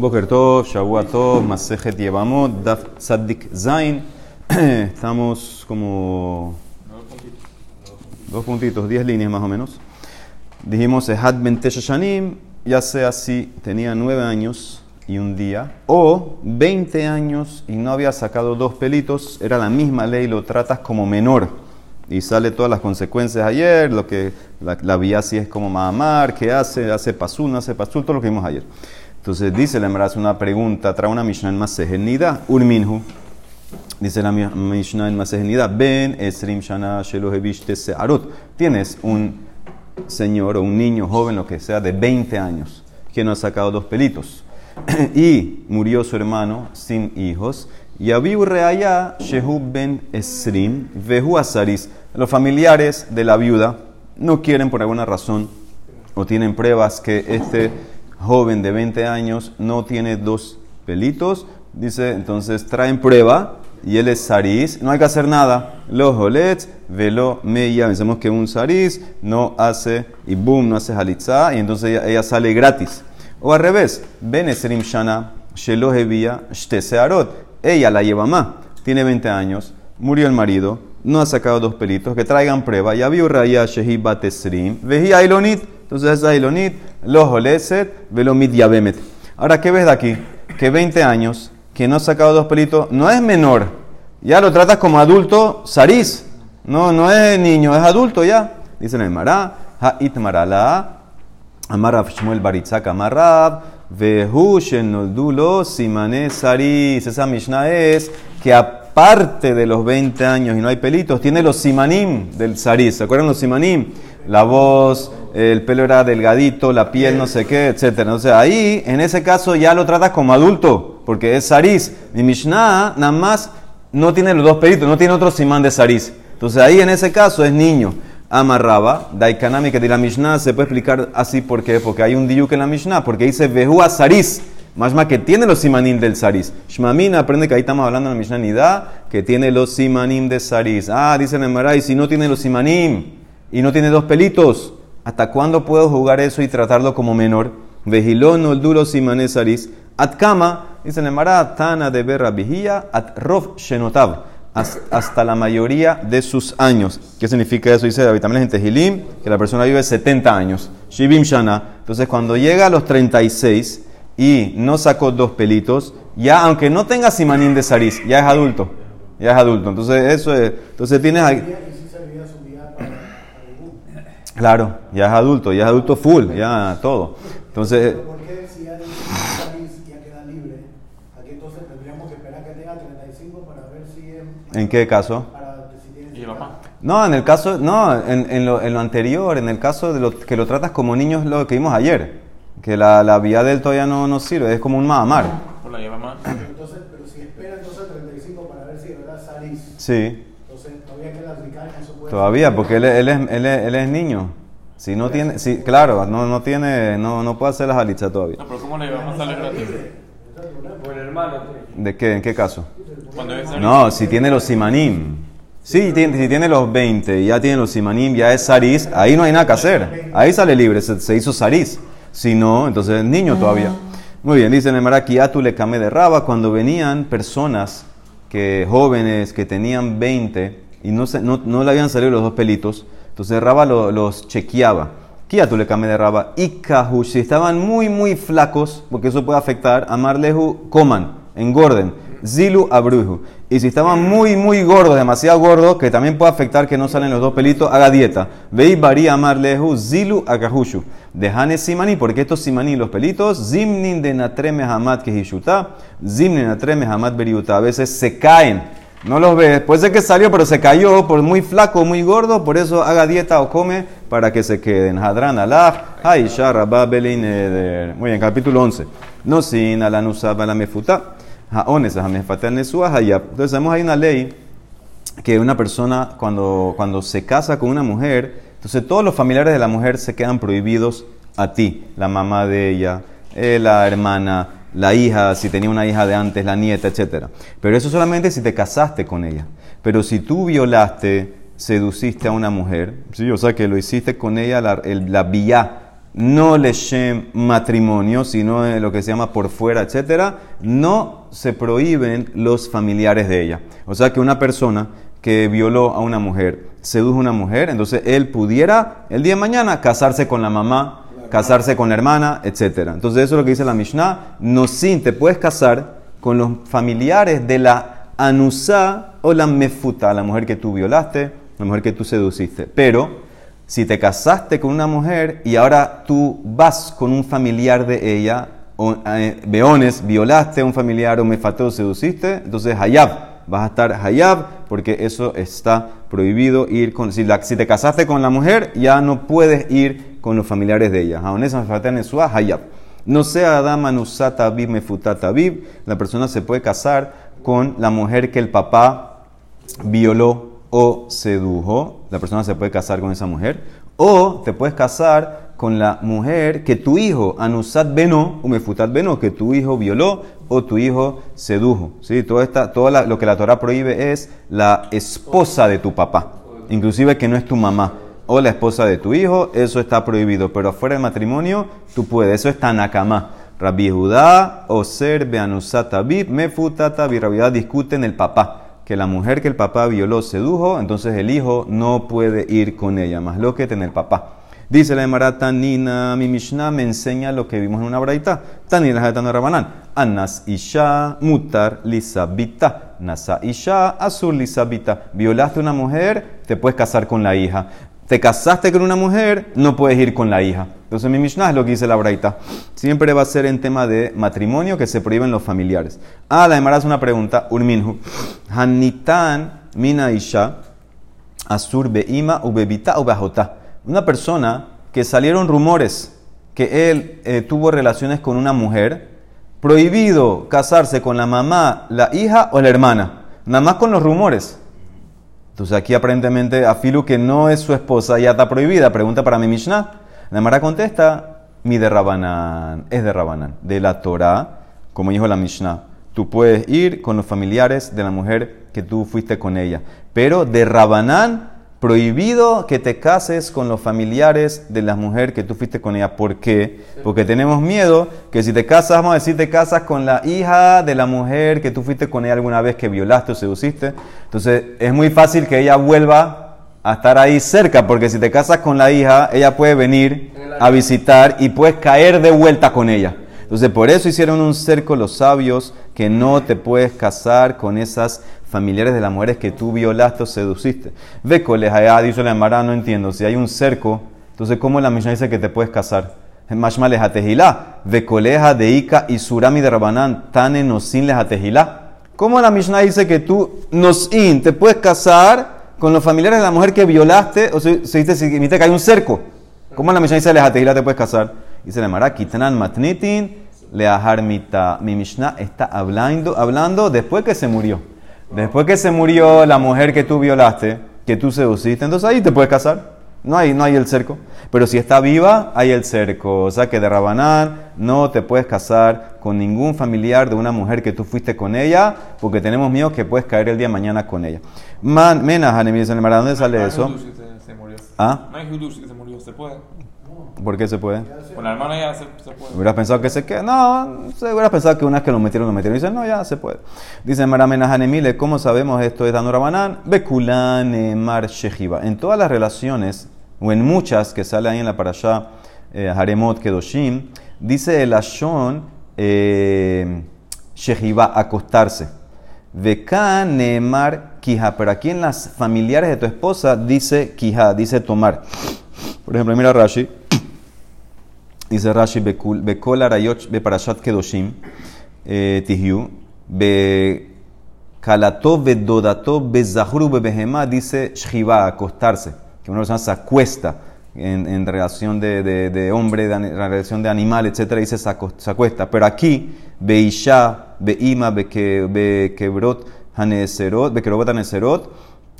Boker Tov, Shavua Tov, Masejet Yevamot, Daf Tzadik Zain. Estamos como dos puntitos, diez líneas más o menos. Dijimos Ehad Shanim, ya sea si tenía nueve años y un día, o 20 años y no había sacado dos pelitos, era la misma ley, lo tratas como menor. Y sale todas las consecuencias ayer, lo que la, la vía si es como Mahamar, qué hace, hace pasul, no hace pasul, todo lo que vimos ayer. Entonces dice la hace una pregunta, trae una Mishnah en Masej Nida, Urminhu. Dice la Mishnah en Masej Nida, Ben Esrim Shana Shelohevishte Searot. Tienes un señor o un niño joven, lo que sea, de 20 años, que no ha sacado dos pelitos. y murió su hermano sin hijos. Y Abiu Reaya Shehu Ben Esrim Vehu Asaris. Los familiares de la viuda no quieren por alguna razón o tienen pruebas que este joven de 20 años no tiene dos pelitos, dice, entonces traen prueba y él es Saris, no hay que hacer nada. Los holets, velo meya, pensemos que un Saris no hace y boom, no hace halitza y entonces ella, sale gratis. O al revés, Benesrim Shana, Shelohevia, Shtesearot, ella la lleva más, tiene 20 años, murió el marido, no ha sacado dos pelitos, que traigan prueba. Ya vio Raya Shehi Batesrim, Veji Ailonit, entonces es Ailonit, los Oleset, Velomit Yabemet. Ahora, ¿qué ves de aquí? Que 20 años, que no ha sacado dos pelitos, no es menor. Ya lo tratas como adulto, Saris. No, no es niño, es adulto ya. Dice en el Mará, Ha'it Marala, Amarav Shmuel Baritzak Amarav, Vehu Shenoldulo Simane Saris. Esa Mishnah es que aparte de los 20 años y no hay pelitos, tiene los simanim del Saris. ¿Se acuerdan los simanim? La voz, el pelo era delgadito, la piel no sé qué, etc. O sea, ahí, en ese caso, ya lo tratas como adulto, porque es Saris. Mi Mishnah nada más no tiene los dos pelitos, no tiene otro simán de Saris. Entonces ahí, en ese caso, es niño. Amarraba, Daikanami, que de la Mishnah se puede explicar así, ¿por qué? Porque hay un diuk en la Mishnah, porque dice Vehu a Saris. Más más que tiene los simanim del Saris. Shmamin aprende que ahí estamos hablando en la Mishnah Nida, que tiene los simanim de Saris. Ah, dice el si no tiene los simanim y no tiene dos pelitos, ¿hasta cuándo puedo jugar eso y tratarlo como menor? Vejilón duro simané Saris. Atkama, dice el Tana de Berra Vigía, at Rov Shenotav. Hasta la mayoría de sus años. ¿Qué significa eso? Dice David también en Tehilim, que la persona vive 70 años. Shibim Shana. Entonces, cuando llega a los 36, y no sacó dos pelitos, ya aunque no tenga simanín de Saris, ya es adulto. Ya es adulto. Entonces, eso es. Entonces tienes. Claro, ya es adulto, ya es adulto full, ya todo. Entonces. ¿Por qué si ya Saris ya queda libre? Aquí entonces tendríamos que esperar que tenga 35 para ver si. ¿En qué caso? Para, ¿Y? No, en el caso, no, en, en, lo, en lo anterior, en el caso de lo que lo tratas como niño, es lo que vimos ayer. Que la, la vía del todavía no, no sirve, es como un mahamar. Por la lleva más. Entonces, pero si espera entonces 35 para ver si de verdad Saris. Sí, Entonces todavía queda aplicar en eso puede todavía, porque él, él, es, él, es, él es niño. Si no tiene, si, claro, no, no tiene, no, no puede hacer las alichas todavía. No, pero ¿cómo le gratis? Por el hermano. ¿De qué? ¿En qué caso? No, si tiene los simanim. Sí, tiene- si tiene los 20 y ya tiene los simanim, ya es saris, ahí no hay nada que hacer. Ahí sale libre, se, se hizo saris. Si no, entonces es niño todavía. Muy bien, dice el Maraquiatu le camé de raba cuando venían personas que jóvenes que tenían 20 y no, se- no, no le habían salido los dos pelitos, entonces Raba lo- los chequeaba. Kiatu le camé de raba. Y Kahu, si estaban muy, muy flacos, porque eso puede afectar, amarlehu, coman, engorden. Zilu abruju. Y si estaban muy, muy gordos, demasiado gordos, que también puede afectar que no salen los dos pelitos, haga dieta. Vei bari amarlehu, zilu agahushu. Dejane simani, porque estos simani, los pelitos, zimnin de natreme hamad que hishuta, zimnin natreme hamad beriuta. A veces se caen. No los ves. Puede ser que salió, pero se cayó por muy flaco, muy gordo. Por eso haga dieta o come para que se queden. Hadran alaf, Aisha, Rabba, Belin, Eder. Muy bien, capítulo 11. No sin ala nusaba la mefuta. Haones, hamefata nesua hayab. Entonces, sabemos hay una ley que una persona cuando, cuando se casa con una mujer, entonces todos los familiares de la mujer se quedan prohibidos a ti, la mamá de ella, eh, la hermana, la hija, si tenía una hija de antes, la nieta, etc. Pero eso solamente si te casaste con ella. Pero si tú violaste, seduciste a una mujer, ¿sí? o sea que lo hiciste con ella, la, el- la vía no leshem matrimonio, sino en lo que se llama por fuera, etcétera, no se prohíben los familiares de ella. O sea que una persona que violó a una mujer, sedujo a una mujer, entonces él pudiera el día de mañana casarse con la mamá, casarse con la hermana, etcétera. Entonces eso es lo que dice la Mishnah, no sin te puedes casar con los familiares de la anusa o la mefuta, la mujer que tú violaste, la mujer que tú seduciste. Pero si te casaste con una mujer y ahora tú vas con un familiar de ella, o, eh, beones, violaste a un familiar o me o seduciste, entonces hayab, vas a estar hayab porque eso está prohibido ir con... Si, te casaste con la mujer, ya no puedes ir con los familiares de ella. hayab. No sea dama nusata me mefutata bib, la persona se puede casar con la mujer que el papá violó o sedujo, la persona se puede casar con esa mujer, o te puedes casar con la mujer que tu hijo, anusat beno, umefutat beno, que tu hijo violó o tu hijo sedujo. ¿Sí? Todo, esta, todo lo que la Torah prohíbe es la esposa de tu papá, inclusive que no es tu mamá o la esposa de tu hijo, eso está prohibido, pero fuera del matrimonio tú puedes, eso es tanakama. Rabbi Judá, Oser, Beanusat Abib, Mefutat Abib, Rabbi discuten el papá que la mujer que el papá violó sedujo, entonces el hijo no puede ir con ella, más lo que tener papá. Dice la Emara Tanina, mi Mishnah me enseña lo que vimos en una braita. Tanina Hatana Rabanan. Anas Isha Mutar Lisabita. Nasa Isha Azul Lisabita. Violaste una mujer, te puedes casar con la hija te casaste con una mujer, no puedes ir con la hija. Entonces mi Mishnah es lo que dice la Braita. Siempre va a ser en tema de matrimonio que se prohíben los familiares. Ah, la Emara hace una pregunta. Urminhu. Hanitan mina isha asur beima ubebita ubahota. Una persona que salieron rumores que él eh, tuvo relaciones con una mujer, prohibido casarse con la mamá, la hija o la hermana. Nada más con los rumores. Entonces aquí aparentemente Afilu que no es su esposa ya está prohibida. Pregunta para mi Mishnah. La Mara contesta, mi de Rabanán, es de Rabanán, de la Torah, como dijo la Mishnah. Tú puedes ir con los familiares de la mujer que tú fuiste con ella. Pero de Rabanán prohibido que te cases con los familiares de la mujer que tú fuiste con ella. ¿Por qué? Porque tenemos miedo que si te casas, vamos a decir, te casas con la hija de la mujer que tú fuiste con ella alguna vez que violaste o seduciste. Entonces es muy fácil que ella vuelva a estar ahí cerca, porque si te casas con la hija, ella puede venir a visitar y puedes caer de vuelta con ella. Entonces por eso hicieron un cerco los sabios que no te puedes casar con esas familiares de las mujeres que tú violaste o seduciste. Ve coleja, dicho la Mara, no entiendo. Si hay un cerco, entonces ¿cómo la Mishnah dice que te puedes casar? Mashma lejatejilá. Ve coleja de Ica y Surami de Rabanán, tane nosin lejatejilá. ¿Cómo la Mishnah dice que tú, nosin, te puedes casar con los familiares de la mujer que violaste o se, se dice que hay un cerco? ¿Cómo la Mishnah dice lejatejilá te puedes casar? Dice la Mara, kitanan matnitin leaharmita. Mi Mishnah está hablando, hablando después que se murió. Después que se murió la mujer que tú violaste, que tú seduciste, entonces ahí te puedes casar. No hay, no hay el cerco. Pero si está viva, hay el cerco. O sea que de Rabanán no te puedes casar con ningún familiar de una mujer que tú fuiste con ella, porque tenemos miedo que puedes caer el día de mañana con ella. Man, Mena, ¿dónde sale eso? ¿Ah? No hay que se murió, se puede. ¿Por qué se puede? Con la hermana ya se, puede. ¿Hubieras pensado que se queda? No, se hubiera pensado que una vez que lo metieron, lo metieron. Dicen, no, ya se puede. Dice Maramena Hanemile, ¿cómo sabemos esto es Dano Rabanán? Bekulane Mar Shehiva. En todas las relaciones, o en muchas que sale ahí en la parasha eh, Haremot Kedoshim, dice el Ashon eh, Shehiva, acostarse. Bekane Mar Kija. Pero aquí en las familiares de tu esposa dice Kija, dice tomar. Por ejemplo, mira Rashi. Dice Rashi, Bekol Arayot Beparashat Kedoshim, eh, Tihyu, Bekalato Bedodato Bezahru Bebehema, dice Shiva, acostarse. Que una persona se acuesta en, relación de, hombre, de, en relación de animal, etc. Dice se acuesta. Pero aquí, Beisha, Beima, Bekebrot Haneserot, Bekerobot Haneserot,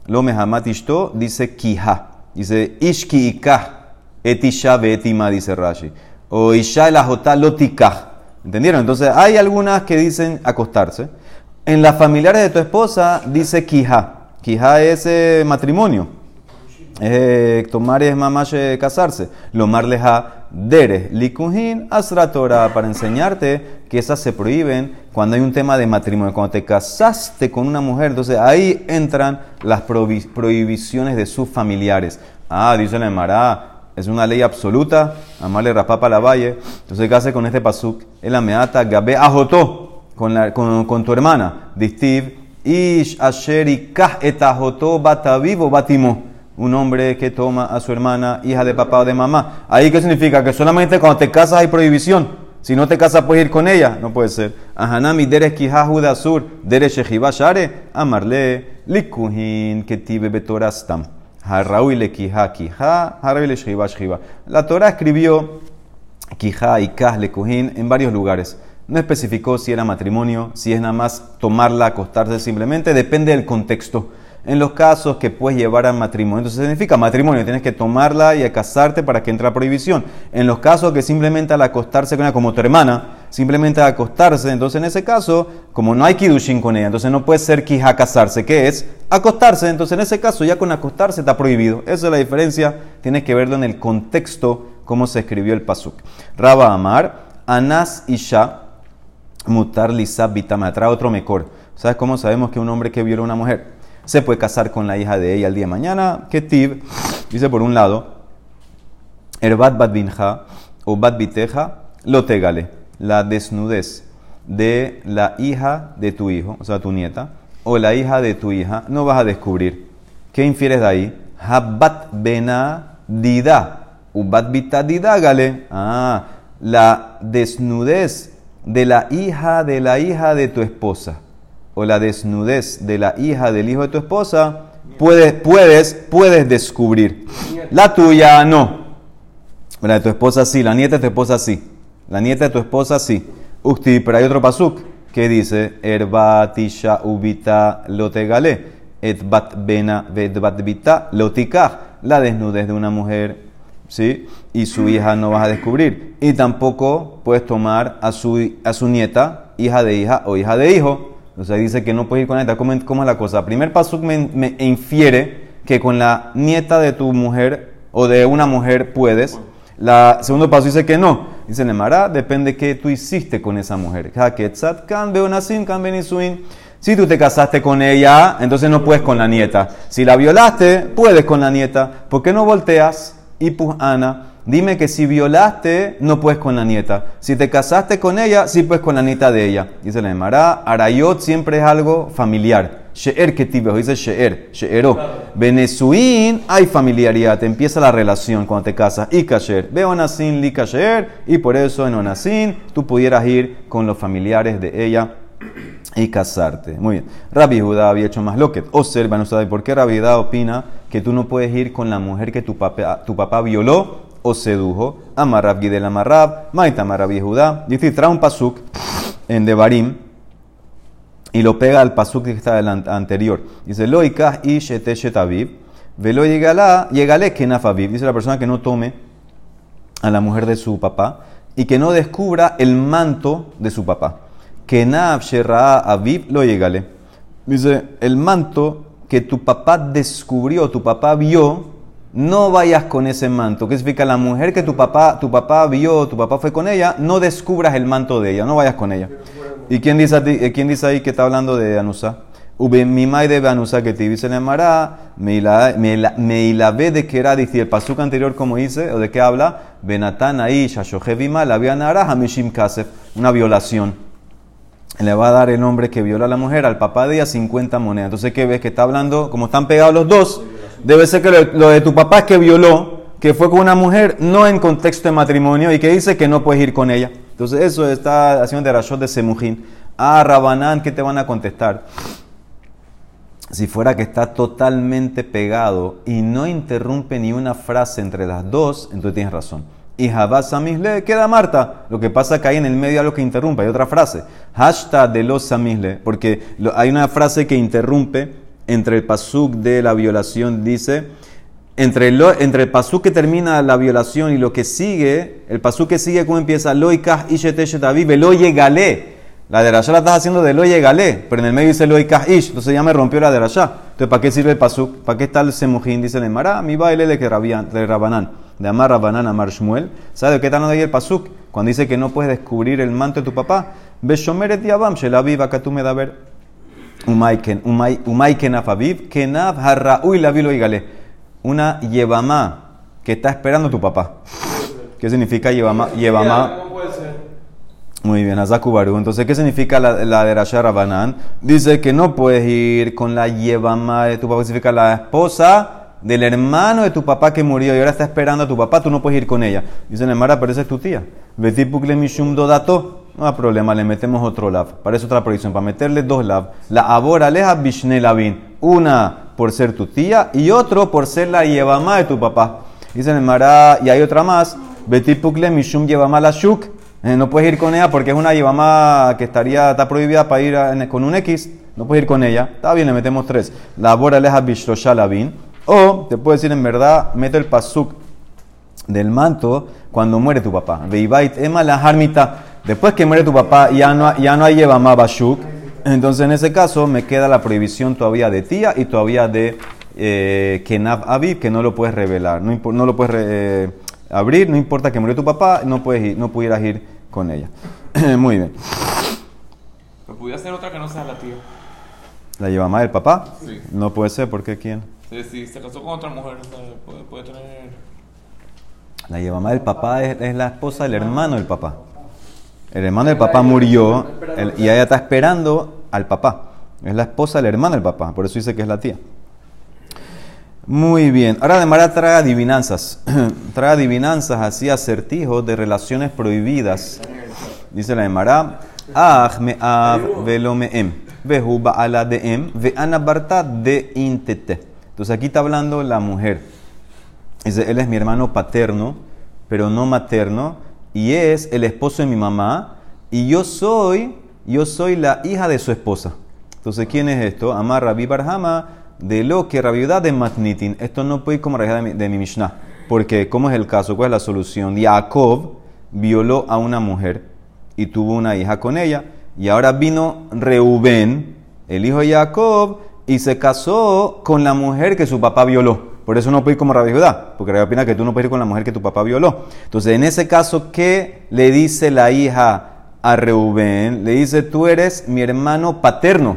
Lo Mehamat Ishto, dice Kiha. Dice Ishki Ikah, Etisha Betima, dice Rashi o Isha el lotikah. ¿Entendieron? Entonces hay algunas que dicen acostarse. En las familiares de tu esposa dice kija. Kija es eh, matrimonio. Tomar es mamache casarse. Lo marleja deres likuhin asra Torah para enseñarte que esas se prohíben cuando hay un tema de matrimonio. Cuando te casaste con una mujer, entonces ahí entran las prohibiciones de sus familiares. Ah, dice la Emara, es una ley absoluta. Amarle rapapa la valle. Entonces, ¿qué hace con este pasuk? El ameata gabe ajotó con, con, con tu hermana. Distiv ish asheri kah etajotó batavivo batimo un hombre que toma a su hermana, hija de papá o de mamá. ¿Ahí qué significa? Que solamente cuando te casas hay prohibición. Si no te casas puedes ir con ella. No puede ser. La Torah escribió kiha y kah en varios lugares. No especificó si era matrimonio, si es nada más tomarla, acostarse simplemente, depende del contexto en los casos que puedes llevar a matrimonio. Entonces significa matrimonio, tienes que tomarla y casarte para que entre la prohibición. En los casos que simplemente al acostarse con ella, como tu hermana, simplemente al acostarse, entonces en ese caso, como no hay kidushin con ella, entonces no puede ser quija casarse, que es acostarse. Entonces en ese caso ya con acostarse está prohibido. Esa es la diferencia, tienes que verlo en el contexto, cómo se escribió el pasuk. Raba Amar, Anas Isha, Mutar Lisab Me trae otro mejor. ¿Sabes cómo sabemos que un hombre que viola a una mujer? Se puede casar con la hija de ella el día de mañana. Ketiv dice por un lado, Erbat bat binja o bat biteja lo tegale, la desnudez de la hija de tu hijo, o sea, tu nieta, o la hija de tu hija, no vas a descubrir. ¿Qué infieres de ahí? Habat bena dida, ubat bita gale. Ah, la desnudez de la hija de la hija de tu esposa o la desnudez de la hija del hijo de tu esposa, puedes, puedes, puedes descubrir. La tuya no. La de tu esposa sí, la nieta de tu esposa sí. La nieta de tu esposa sí. Ukti, pero hay otro pasuk que dice, Erbatisha ubita lotegale, et bat bena vet bat vita lotikah. La desnudez de una mujer, ¿sí? Y su hija no vas a descubrir. Y tampoco puedes tomar a su, a su nieta, hija de hija o hija de hijo sea, dice que no puedes ir con la nieta. ¿Cómo, es la cosa? Primer paso me, infiere que con la nieta de tu mujer o de una mujer puedes. La segundo paso dice que no. Dice Nemara, depende qué tú hiciste con esa mujer. Si tú te casaste con ella, entonces no puedes con la nieta. Si la violaste, puedes con la nieta. ¿Por qué no volteas? Y pues Ana Dime que si violaste, no puedes con la nieta. Si te casaste con ella, sí puedes con la nieta de ella. Dice la Emara, Arayot siempre es algo familiar. She'er que tibio, dice She'er, She'ero. Benesuin, hay familiaridad, empieza la relación cuando te casas. Y Kasher, ve Onasin, li Kasher, y por eso en Onasin tú pudieras ir con los familiares de ella y casarte. Muy bien. Rabbi Judá había hecho más loquet. Observa, no sabe por qué Rabbi Judá opina que tú no puedes ir con la mujer que tu papá, tu papá violó o sedujo. Amarrab Gidel Amarrab, Maita Amarrab Yehudá. Dice, trae un pasuk en Devarim y lo pega al pasuk que está anterior. Dice, Loikah y Shetaviv, velo llegale kenafaviv. Dice la persona que no tome a la mujer de su papá y que no descubra el manto de su papá. Kenaf Sherra Aviv lo llegale. Dice, el manto que tu papá descubrió, tu papá vio, no vayas con ese manto. ¿Qué significa? La mujer que tu papá, tu papá vio, tu papá fue con ella, no descubras el manto de ella, no vayas con ella. ¿Y quién dice, eh, quién dice ahí que está hablando de Anusa? Mi de Anusa que te dice le amará, me la ve de que era, dice el pasuk anterior como dice, o de qué habla, Benatán ahí, Shashojevima, la nara Hamishim Kasef, una violación. Le va a dar el hombre que viola a la mujer al papá de ella 50 monedas. Entonces, ¿qué ves? Que está hablando, como están pegados los dos, debe ser que lo, de tu papá es que violó, que fue con una mujer, no en contexto de matrimonio, y que dice que no puedes ir con ella. Entonces eso está haciendo de Rashod de Semujín. Ah, Rabanán, ¿qué te van a contestar? Si fuera que está totalmente pegado y no interrumpe ni una frase entre las dos, entonces tienes razón. Y Jabás Samisle queda Marta. Lo que pasa es que hay en el medio algo que interrumpe. Hay otra frase. Hashtag de los Samisle. Porque hay una frase que interrumpe entre el pasuk de la violación, dice, entre el, entre el pasuk que termina la violación y lo que sigue, el pasuk que sigue, ¿cómo empieza? Loikah isheteshetavi, lo gale. La derashá la estás haciendo de lo galé, pero en el medio dice lo ish, entonces ya me rompió la derashá. Entonces, ¿para qué sirve el pasuk? ¿Para qué está el semujín? Dice el Mará, mi baile de que Rabanán, de Amar Rabanán a Shmuel. ¿Sabe de qué está ahí el pasuk? Cuando dice que no puedes descubrir el manto de tu papá. Beshomeret yabam, shelaviv, acá tú me da ver. Umaiken, umaiken afaviv, kenav harraui la vilo. Una yevamá que está esperando a tu papá. ¿Qué significa yevamá? Yevamá muy bien, Azakubaru. Entonces, ¿qué significa la, la de Rasha Rabanán? Dice que no puedes ir con la yevama de tu papá, significa la esposa del hermano de tu papá que murió y ahora está esperando a tu papá, tú no puedes ir con ella. Dice Nemara, pero esa es tu tía. Betipukle mishum dodato. No hay problema, le metemos otro lav. Para eso otra prohibición, para meterle dos lav. La abora aleja bishne lavin. Una por ser tu tía y otro por ser la yevama de tu papá. Dice Nemara, y hay otra más. Betipukle mishum yevama la shuk. Eh, no puedes ir con ella porque es una yibama que estaría, está prohibida para ir con un X. No puedes ir con ella. Está bien, le metemos tres. La bora leja bishroshalavin. O te puedo decir en verdad, mete el pasuk del manto cuando muere tu papá. Veibait ema la harmita. Después que muere tu papá, ya no, ya no hay yevama bashuk. Entonces, en ese caso, me queda la prohibición todavía de tía y todavía de eh, Kenav Aviv, que no lo puedes revelar. No, no lo puedes. Eh, abrir, no importa que murió tu papá, no, puedes ir, no pudieras ir con ella. Muy bien. Pero pudiera ser otra que no sea la tía. ¿La lleva más del papá? Sí. No puede ser, ¿por qué quién? Si se casó con otra mujer, puede, puede tener... La lleva más del papá es, la esposa del hermano del papá. El hermano del papá murió y ella está esperando al papá. Es la esposa del hermano del papá, por eso dice que es la tía. Muy bien. Ahora de Mara trae adivinanzas. trae adivinanzas así acertijos de relaciones prohibidas. Dice la de Mara. Ah me av velo me em. Vehu ala de em. Ve anabarta de intete. Entonces aquí está hablando la mujer. Dice, él es mi hermano paterno, pero no materno. Y es el esposo de mi mamá. Y yo soy, yo soy la hija de su esposa. Entonces, ¿quién es esto? Amar Rabbi Barhama de lo que rabiudad de Matnitin. Esto no puede ir como rabiudad de mi, Mishnah. Porque, ¿cómo es el caso? ¿Cuál es la solución? Jacob violó a una mujer y tuvo una hija con ella. Y ahora vino Reubén, el hijo de Jacob, y se casó con la mujer que su papá violó. Por eso no puede ir como Rabbi porque Rabbi opina que tú no puedes ir con la mujer que tu papá violó. Entonces, en ese caso, ¿qué le dice la hija a Reubén? Le dice, tú eres mi hermano paterno.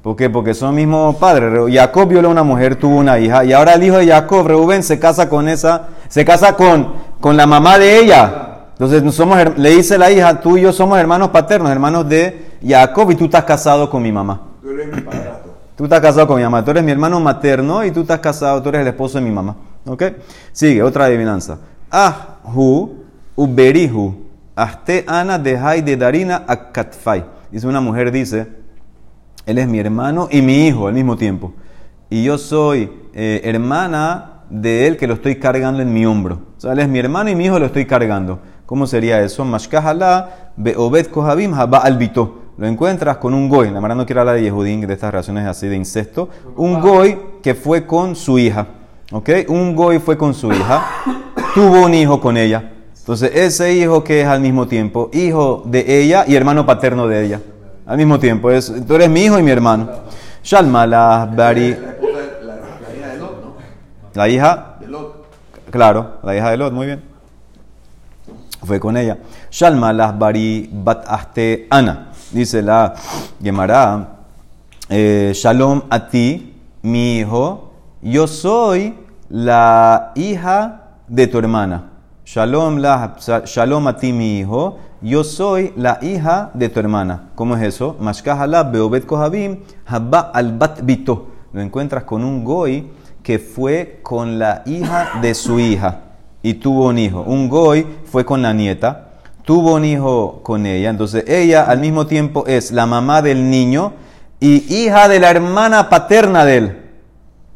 ¿Por qué? Porque son mismos padres. Jacob violó a una mujer, tuvo una hija, y ahora el hijo de Jacob, Reuben, se casa con esa, se casa con, con la mamá de ella. Entonces somos, le dice la hija, tú y yo somos hermanos paternos, hermanos de Jacob, y tú estás casado con mi mamá. Tú eres mi Tú estás casado con mi mamá. Tú eres mi hermano materno y tú estás casado, tú eres el esposo de mi mamá. ¿Ok? Sigue, otra adivinanza. Ahu uberihu. Aste ana de de darina akatfai. Dice una mujer, dice, él es mi hermano y mi hijo al mismo tiempo. Y yo soy eh, hermana de él que lo estoy cargando en mi hombro. O sea, él es mi hermano y mi hijo lo estoy cargando. ¿Cómo sería eso? Mashkahala beobed kohabim haba albito. Lo encuentras con un goy. La verdad no quiero hablar de Yehudín, de estas relaciones así de incesto. Un goy que fue con su hija. ¿Ok? Un goy fue con su hija. Tuvo un hijo con ella. Entonces, ese hijo que es al mismo tiempo hijo de ella y hermano paterno de ella al mismo tiempo. Es, tú eres mi hijo y mi hermano. Shalma la Bari. La hija de Lot, ¿no? La hija de Lot. Claro, la hija de Lot, muy bien. Fue con ella. Shalma la Bari Bat Aste Ana. Dice la Gemara. Eh, shalom a ti, mi hijo. Yo soy la hija de tu hermana. Shalom, la, shalom a ti, mi hijo yo soy la hija de tu hermana. ¿Cómo es eso? Mashkahala beobet kohabim habba al. Lo encuentras con un goy que fue con la hija de su hija y tuvo un hijo. Un goy fue con la nieta, tuvo un hijo con ella. Entonces ella al mismo tiempo es la mamá del niño y hija de la hermana paterna de él.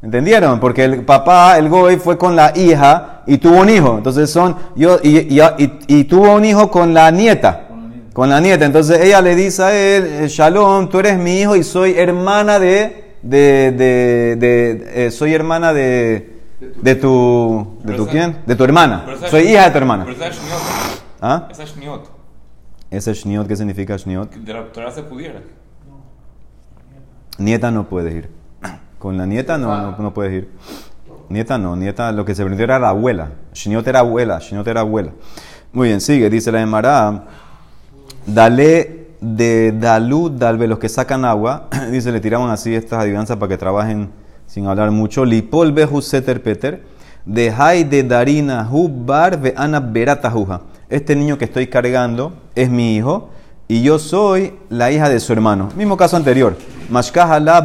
¿Entendieron? Porque el papá, el goy, fue con la hija y tuvo un hijo. Entonces son, yo, y, y, tuvo un hijo con la nieta. Con la nieta. Entonces ella le dice a él, eh, Shalom, tú eres mi hijo y soy hermana de, de, de, de eh, soy hermana de, de tu, de tu quién? De tu hermana. Soy hija de tu hermana. Pero esa es ¿Ah? Esa es shniot, ¿qué significa shniot? De la Torah se pudiera. Nieta no puedes ir. Con la nieta no, no, no puedes ir. Nieta no, nieta, lo que se prendió era la abuela. Shniot era abuela, Shniot era abuela. Muy bien, sigue, dice la Emara. Dale de Dalú, Dalbe, los que sacan agua, dice, le tiraban así estas adivinanzas para que trabajen sin hablar mucho. Lipol behu seter peter, de hay de darina hu bar ana berata juja. Este niño que estoy cargando es mi hijo y yo soy la hija de su hermano. Mismo caso anterior.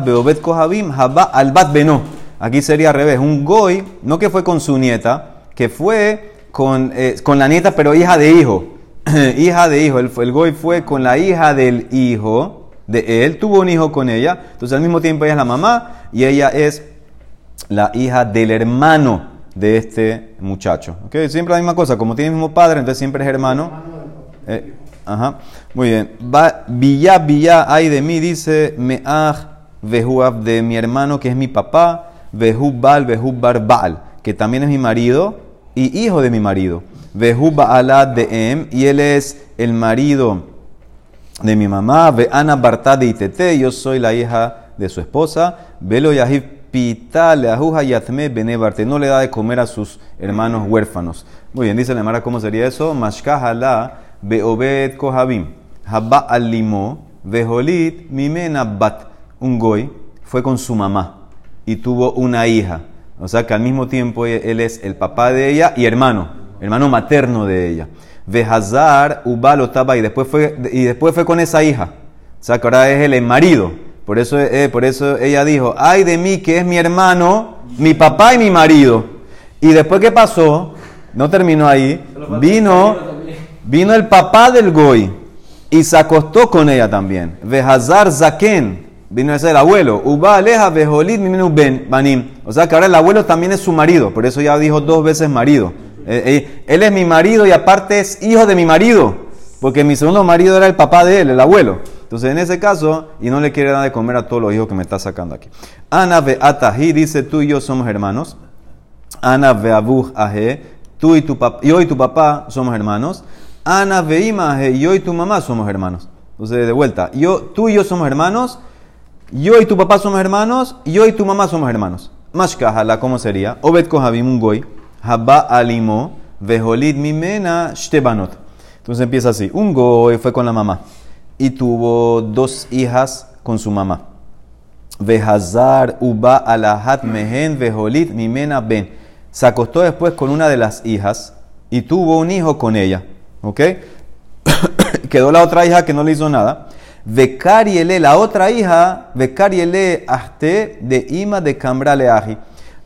Beobet kohabim haba beno. Aquí sería al revés. Un goy, no que fue con su nieta, que fue con, eh, con la nieta, pero hija de hijo. hija de hijo. El, el goy fue con la hija del hijo de él. Tuvo un hijo con ella. Entonces al mismo tiempo ella es la mamá y ella es la hija del hermano de este muchacho. ¿Ok? Siempre la misma cosa. Como tiene el mismo padre, entonces siempre es hermano. Eh, ajá. Muy bien. Va, villa, villa, ay de mí, dice Me'aj Vehuab de mi hermano que es mi papá. Vehub Bal, Vehub Bar Baal, que también es mi marido y hijo de mi marido. Vehub Baalat de Em, y él es el marido de mi mamá. Ve Ana Bartá de Itete, yo soy la hija de su esposa. Velo Yahib Pita Leajuja Yatme Bene Barte, no le da de comer a sus hermanos huérfanos. Muy bien, dice la Mara, ¿cómo sería eso? Mashkahala Beobed Kohabim, Habba Alimo, Veholit Mimena Bat. Un goy fue con su mamá y tuvo una hija. O sea que al mismo tiempo él es el papá de ella y hermano, hermano materno de ella. Vehazar Ubalo Taba y después fue y después fue con esa hija. O sea que ahora es el marido. Por eso, eh, por eso ella dijo, ay de mí que es mi hermano, mi papá y mi marido. Y después qué pasó, no terminó ahí, vino, vino el papá del goy y se acostó con ella también. Vehazar Zaken, vino a ser el abuelo. Uba aleja mimenu ben banim. O sea que ahora el abuelo también es su marido. Por eso ya dijo dos veces marido. Eh, eh, él es mi marido y aparte es hijo de mi marido. Porque mi segundo marido era el papá de él, el abuelo. Entonces en ese caso, y no le quiere dar de comer a todos los hijos que me está sacando aquí. Ana atahi dice tú y yo somos hermanos. Ana ve abuj aje, tú y tu papá, yo y tu papá somos hermanos. Ana ve imaje, yo y tu mamá somos hermanos. Entonces de vuelta, yo, tú y yo somos hermanos. Yo y tu papá somos hermanos, yo y tu mamá somos hermanos. Mashkahala, ¿cómo sería? Obed kohabim goy, haba alimo, veholid mimena shtebanot. Entonces empieza así. Un goy fue con la mamá y tuvo dos hijas con su mamá. Vehazar uba alahat mehen veholid mimena ben. Se acostó después con una de las hijas y tuvo un hijo con ella. ¿Ok? Quedó la otra hija que no le hizo nada. Vekariele, la otra hija, Vekariele Aste de Ima de Cambrale Aji.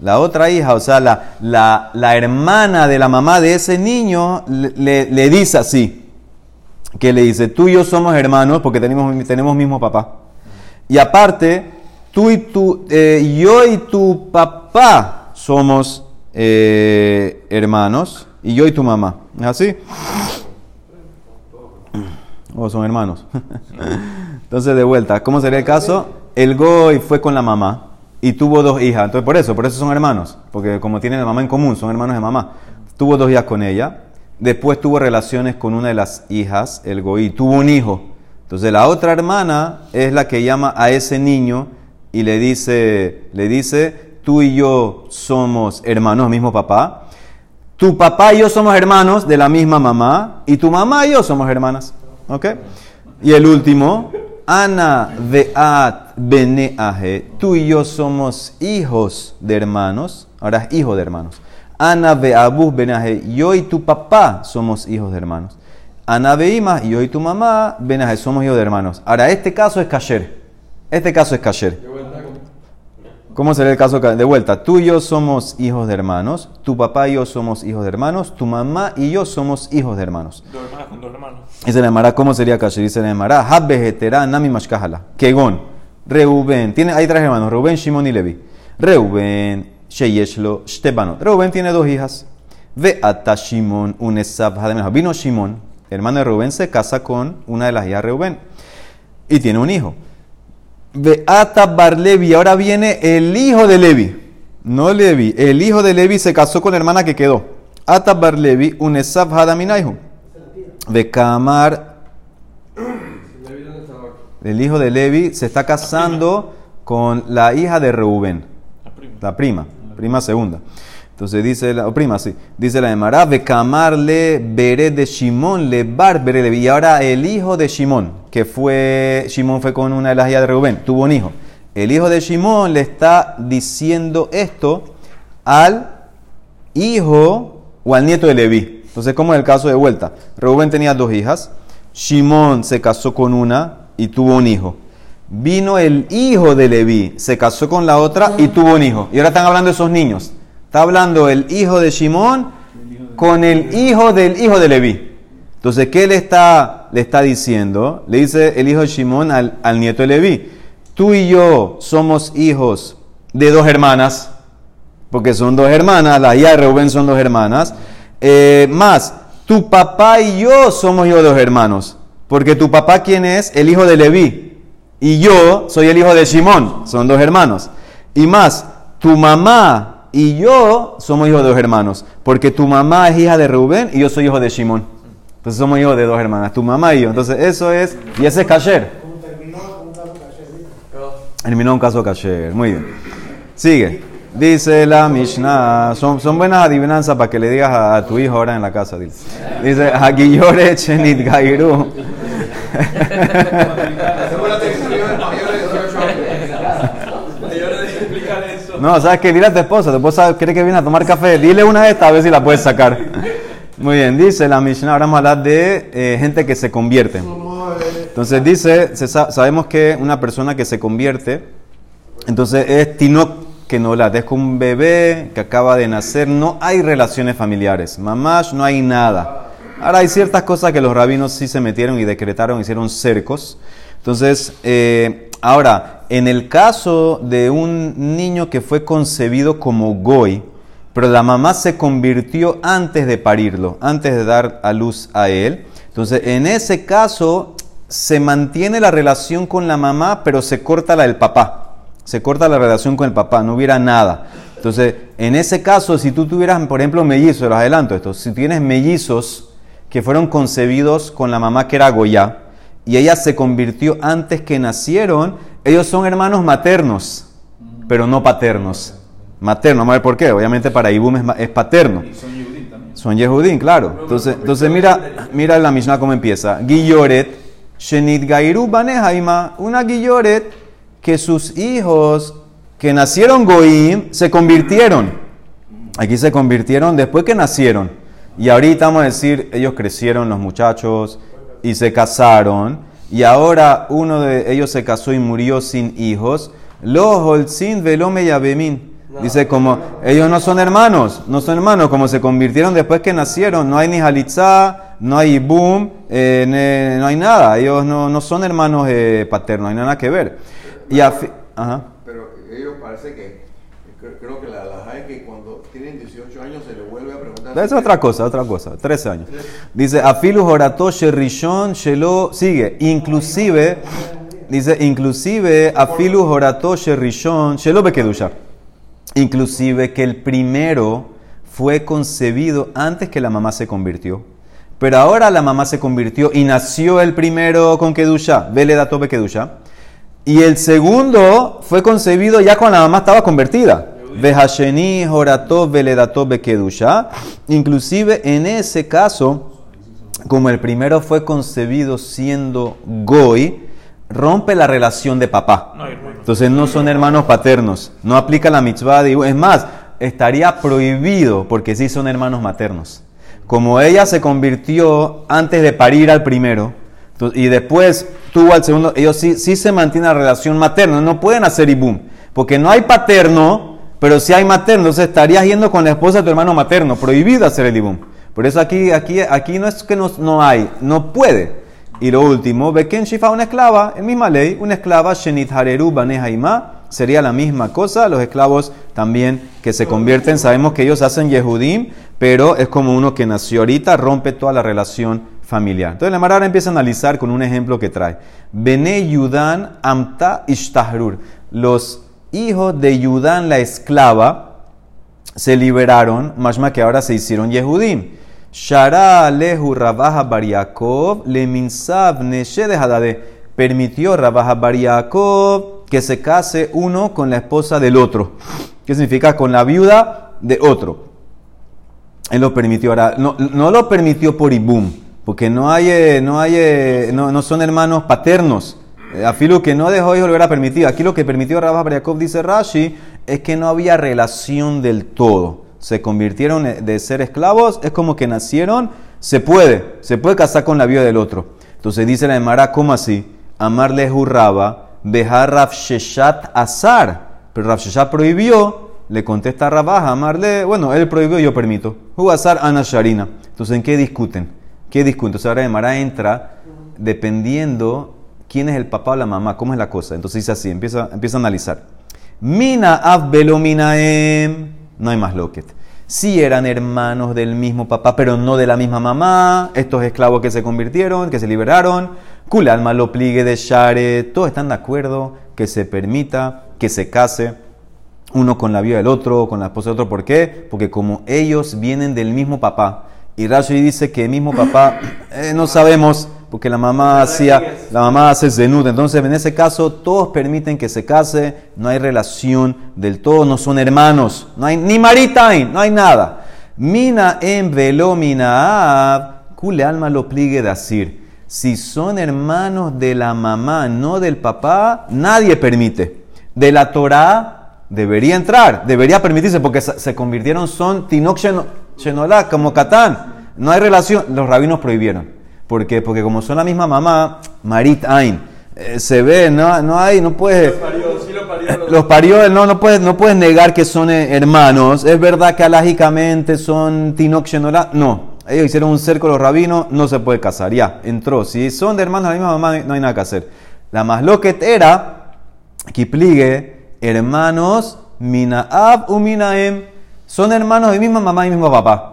La otra hija, o sea, la, la, la, hermana de la mamá de ese niño, le, le, dice así, que le dice, tú y yo somos hermanos porque tenemos, tenemos mismo papá. Y aparte, tú y tu, eh, yo y tu papá somos eh, hermanos, y yo y tu mamá. ¿Es así? ¿O son hermanos? Entonces, de vuelta, ¿cómo sería el caso? El Goy fue con la mamá y tuvo dos hijas. Entonces, por eso, por eso son hermanos. Porque como tienen la mamá en común, son hermanos de mamá. Tuvo dos hijas con ella. Después tuvo relaciones con una de las hijas, el Goy, tuvo un hijo. Entonces, la otra hermana es la que llama a ese niño y le dice, le dice, tú y yo somos hermanos, mismo papá. Tu papá y yo somos hermanos de la misma mamá. Y tu mamá y yo somos hermanas. ¿Ok? Y el último, Ana veat beneaje. Tú y yo somos hijos de hermanos. Ahora es hijo de hermanos. Ana veabus beneaje. Yo y tu papá somos hijos de hermanos. Ana veima, yo y tu mamá beneaje. Somos hijos de hermanos. Ahora, este caso es kasher. Este caso es kasher. ¿Cómo sería el caso de vuelta? Tú y yo somos hijos de hermanos, tu papá y yo somos hijos de hermanos, tu mamá y yo somos hijos de hermanos. Dos hermanas con dos hermanos. Y se le llamará, ¿cómo sería kasher? Y se le llamará, Habbehetera Nami Mashkahala. Kegon, Reuben, tiene, hay tres hermanos, Reuben, Shimon y Levi. Reuben, Sheyeshlo, Shtebanot. Reuben tiene dos hijas. Ve ata Shimon, Unesav, Vino Shimon, hermano de Reuben, se casa con una de las hijas de Reuben y tiene un hijo. Beata Bar Levi. Ahora viene el hijo de Levi. No Levi. El hijo de Levi se casó con la hermana que quedó. Ata Bar Levi, un Esav Hadaminaihu. Bekamar. El hijo de Levi se está casando con la hija de Reubén, La prima. la prima, prima segunda. Entonces dice la, prima, sí, dice la de Mará, Becamarle Bere de Shimón, le bar Bere Levi. Y ahora el hijo de Shimón, que fue, Shimón fue con una de las hijas de Reubén, tuvo un hijo. El hijo de Shimón le está diciendo esto al hijo o al nieto de Leví. Entonces, como en el caso de vuelta, Reubén tenía dos hijas, Shimón se casó con una y tuvo un hijo. Vino el hijo de Leví, se casó con la otra y tuvo un hijo. Y ahora están hablando de esos niños. Está hablando el hijo de Shimón con el hijo del hijo de Leví. Entonces, ¿qué le está, le está diciendo? Le dice el hijo de Shimón al, al nieto de Leví. Tú y yo somos hijos de dos hermanas porque son dos hermanas, la hija de Reuben son dos hermanas. Eh, más, tu papá y yo somos de dos hermanos, porque tu papá, ¿quién es? El hijo de Leví, y yo soy el hijo de Simón, son dos hermanos. Y más, tu mamá y yo somos hijos de dos hermanos, porque tu mamá es hija de Reuben y yo soy hijo de Simón. Entonces somos hijos de dos hermanas, tu mamá y yo. Entonces eso es, y ese es kasher. Terminó un caso kasher. Muy bien. Sigue. Dice la Mishnah. Son, son buenas adivinanzas para que le digas a, tu hijo ahora en la casa. Dile. Dice, Hagiyore Chenit Gairu. Hacemos la televisión de mayores de 18 años. Mayores de explicar eso. No, ¿sabes qué? Dile a tu esposa. Tu esposa quiere que viene a tomar café. Dile una de estas a ver si la puedes sacar. Muy bien. Dice la Mishnah. Ahora vamos a hablar de eh, gente que se convierte. Entonces dice, se sa- sabemos que una persona que se convierte, entonces es tinok que no la es un bebé que acaba de nacer, no hay relaciones familiares, mamás, no hay nada. Ahora hay ciertas cosas que los rabinos sí se metieron y decretaron, hicieron cercos. Entonces, eh, ahora, en el caso de un niño que fue concebido como goy, pero la mamá se convirtió antes de parirlo, antes de dar a luz a él. Entonces, en ese caso, se mantiene la relación con la mamá, pero se corta la del papá. Se corta la relación con el papá, no hubiera nada. Entonces, en ese caso, si tú tuvieras, por ejemplo, mellizos, los adelanto esto, si tienes mellizos que fueron concebidos con la mamá que era Goya, y ella se convirtió antes que nacieron, ellos son hermanos maternos, pero no paternos. Materno, vamos a ver por qué. Obviamente para Ibum es, es paterno. Son Yehudín, claro. Entonces, entonces mira, mira la Mishnah cómo empieza. Guilloret, Shenit Gairu Banehaima, una Guilloret que sus hijos que nacieron Goim se convirtieron. Aquí se convirtieron después que nacieron. Y ahorita vamos a decir, ellos crecieron los muchachos y se casaron. Y ahora uno de ellos se casó y murió sin hijos. Los holzin velome yabemin. Dice como, ellos no son hermanos, no son hermanos, como se convirtieron después que nacieron. No hay ni halitzá, no hay boom, eh, ne- no hay nada. Ellos no, no son hermanos eh, paternos, no hay nada que ver. Y a fi- Ajá. Pero ellos parece que, creo, que la, la que cuando tienen 18 años se le vuelve a preguntar. Es otra cosa, otra cosa. 13 años. Dice, Afilu Horato Sherishon Shelo. Sigue. Inclusive, dice, inclusive, Afilu Horato Sherishon Shelo Bekedusha. Inclusive que el primero fue concebido antes que la mamá se convirtió. Pero ahora la mamá se convirtió y nació el primero con Kedusha. Vele dato Bekedusha. Y el segundo fue concebido ya cuando la mamá estaba convertida. Vehasheni horatov veledatov bekedusha. Inclusive en ese caso, como el primero fue concebido siendo goy, rompe la relación de papá. Entonces no son hermanos paternos. No aplica la mitzvah de... Es más, estaría prohibido porque sí son hermanos maternos. Como ella se convirtió antes de parir al primero y después tuvo al segundo, ellos sí, sí se mantiene la relación materna. No pueden hacer ibum. Porque no hay paterno, pero sí hay materno. Entonces estarías yendo con la esposa de tu hermano materno. Prohibido hacer el ibum. Por eso aquí, aquí, aquí no es que no, no hay, no puede. Y lo último, Beken Shifa, una esclava, en misma ley, una esclava, Shenit Hareru Banehaima, sería la misma cosa. Los esclavos también que se convierten, sabemos que ellos hacen Yehudim, pero es como uno que nació ahorita, rompe toda la relación familiar. Entonces la Mara ahora empieza a analizar con un ejemplo que trae. Bene Yudan Amta Ishtahrur. Los hijos de Yudan, la esclava, se liberaron, más que ahora se hicieron Yehudim. Shara lehu Rabaja Bariakov le minsav neshe de Hadade. Permitió Rabaja Bariakov que se case uno con la esposa del otro. ¿Qué significa? Con la viuda de otro. Él lo permitió. Ahora, no, no lo permitió por Ibum, porque no hay, eh, no hay, eh, no, no son hermanos paternos. Eh, Afilu que no dejó hijo lo hubiera permitido. Aquí lo que permitió Rabba Bariakov, dice Rashi, es que no había relación del todo. Se convirtieron eh, de ser esclavos, es como que nacieron, se puede, se puede casar con la viuda del otro. Entonces dice la Emara, ¿cómo así? Amarle Hurraba, dejar Rav Sheshat Azar. Pero Rav Sheshat prohibió, le contesta a Rabah, amarle, bueno, él prohibió, yo permito. Azar Ana Sharina. Entonces, ¿en qué discuten? ¿Qué discuten? Entonces ahora Emara entra dependiendo quién es el papá o la mamá, cómo es la cosa. Entonces dice así, empieza, empieza a analizar. Mina av velo minaem. No hay más loquet. Si eran hermanos del mismo papá, pero no de la misma mamá, estos esclavos que se convirtieron, que se liberaron, Kul alma lo pligue de Share, todos están de acuerdo que se permita que se case uno con la vida del otro, con la esposa del otro. ¿Por qué? Porque como ellos vienen del mismo papá, y Rashi dice que el mismo papá, eh, no sabemos, porque la mamá hacía, la mamá hace zenut. Entonces, en ese caso, todos permiten que se case, no hay relación del todo, no son hermanos, no hay ni maritain, no hay nada. Mina en velo mina kule alma lo pligue decir. Si son hermanos de la mamá, no del papá, nadie permite. De la Torah debería entrar, debería permitirse, porque se convirtieron, son tinok sheno- shenolá, como Catán. No hay relación, los rabinos prohibieron. ¿Por qué? Porque como son la misma mamá, Marit Ain, eh, se ve, no, no hay, no puedes... parió, sí lo parió. los- Los parió, no, no puedes, no puedes negar que son eh, hermanos. Es verdad que alágicamente son Shenola. No, ellos hicieron un cerco los rabinos, no se puede casar. Ya, entró. Si son de hermanos de la misma mamá, no hay nada que hacer. La más loquet era, Kipligue, hermanos, Minaab u Minaem. Son hermanos de misma mamá y mismo papá.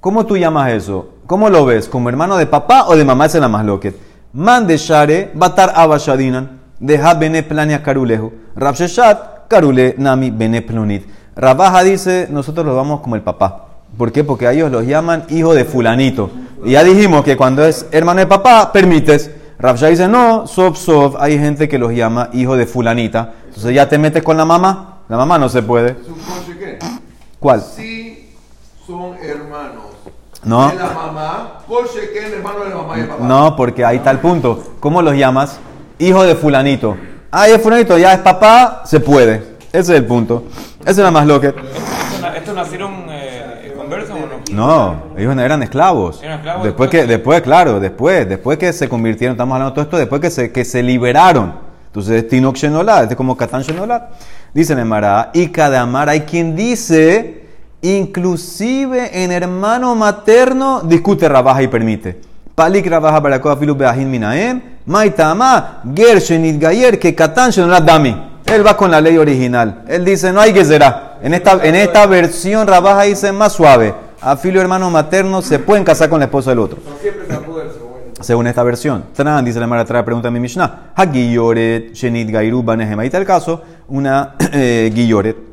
¿Cómo tú llamas eso? ¿Cómo lo ves? ¿Como hermano de papá o de mamá? Esa es la más loquet. Man de Share, Batar Abashadinan. Deja bene plania carulejo. Rabsheshat, carule nami bene plonit. Rabaja dice, nosotros los vamos como el papá. ¿Por qué? Porque a ellos los llaman hijo de fulanito. Y ya dijimos que cuando es hermano de papá, permites. Rabshah dice, no, sof sof, hay gente que los llama hijo de fulanita. Entonces ya te metes con la mamá. La mamá no se puede. ¿Cuál? Si son hermanos No. de la mamá, coche que es hermano de la mamá y el papá. No, porque ahí está el punto. ¿Cómo los llamas? Hijo de fulanito. Ah, es fulanito, ya es papá, se puede. Ese es el punto. Esa es la más loca. ¿Estos, estos nacieron eh, conversos o no? No, ellos eran esclavos. Eran esclavos Después después. que, después, claro, después, después que se convirtieron, estamos hablando de todo esto, después que se, que se liberaron. Entonces, Tinok Shenolat, este es como Katan Shenolat. Dicen en Mará, y cada Amar, hay quien dice, inclusive en hermano materno, discute Rabaja y permite. Palik Rabaja para Filu Beahin Minaem, Maitama, Gershenit Gayer, que Katan Shenolat Dami. Él va con la ley original. Él dice, no hay que será. En esta, en esta versión, Rabaja dice más suave. A filo hermano materno se pueden casar con la esposa del otro. Según esta versión. Tran, dice la Mara, trae pregunta a mi Mishnah. Ha Giyoret, Shenit Gairu, Banehem. Ahí está el caso, una eh, Giyoret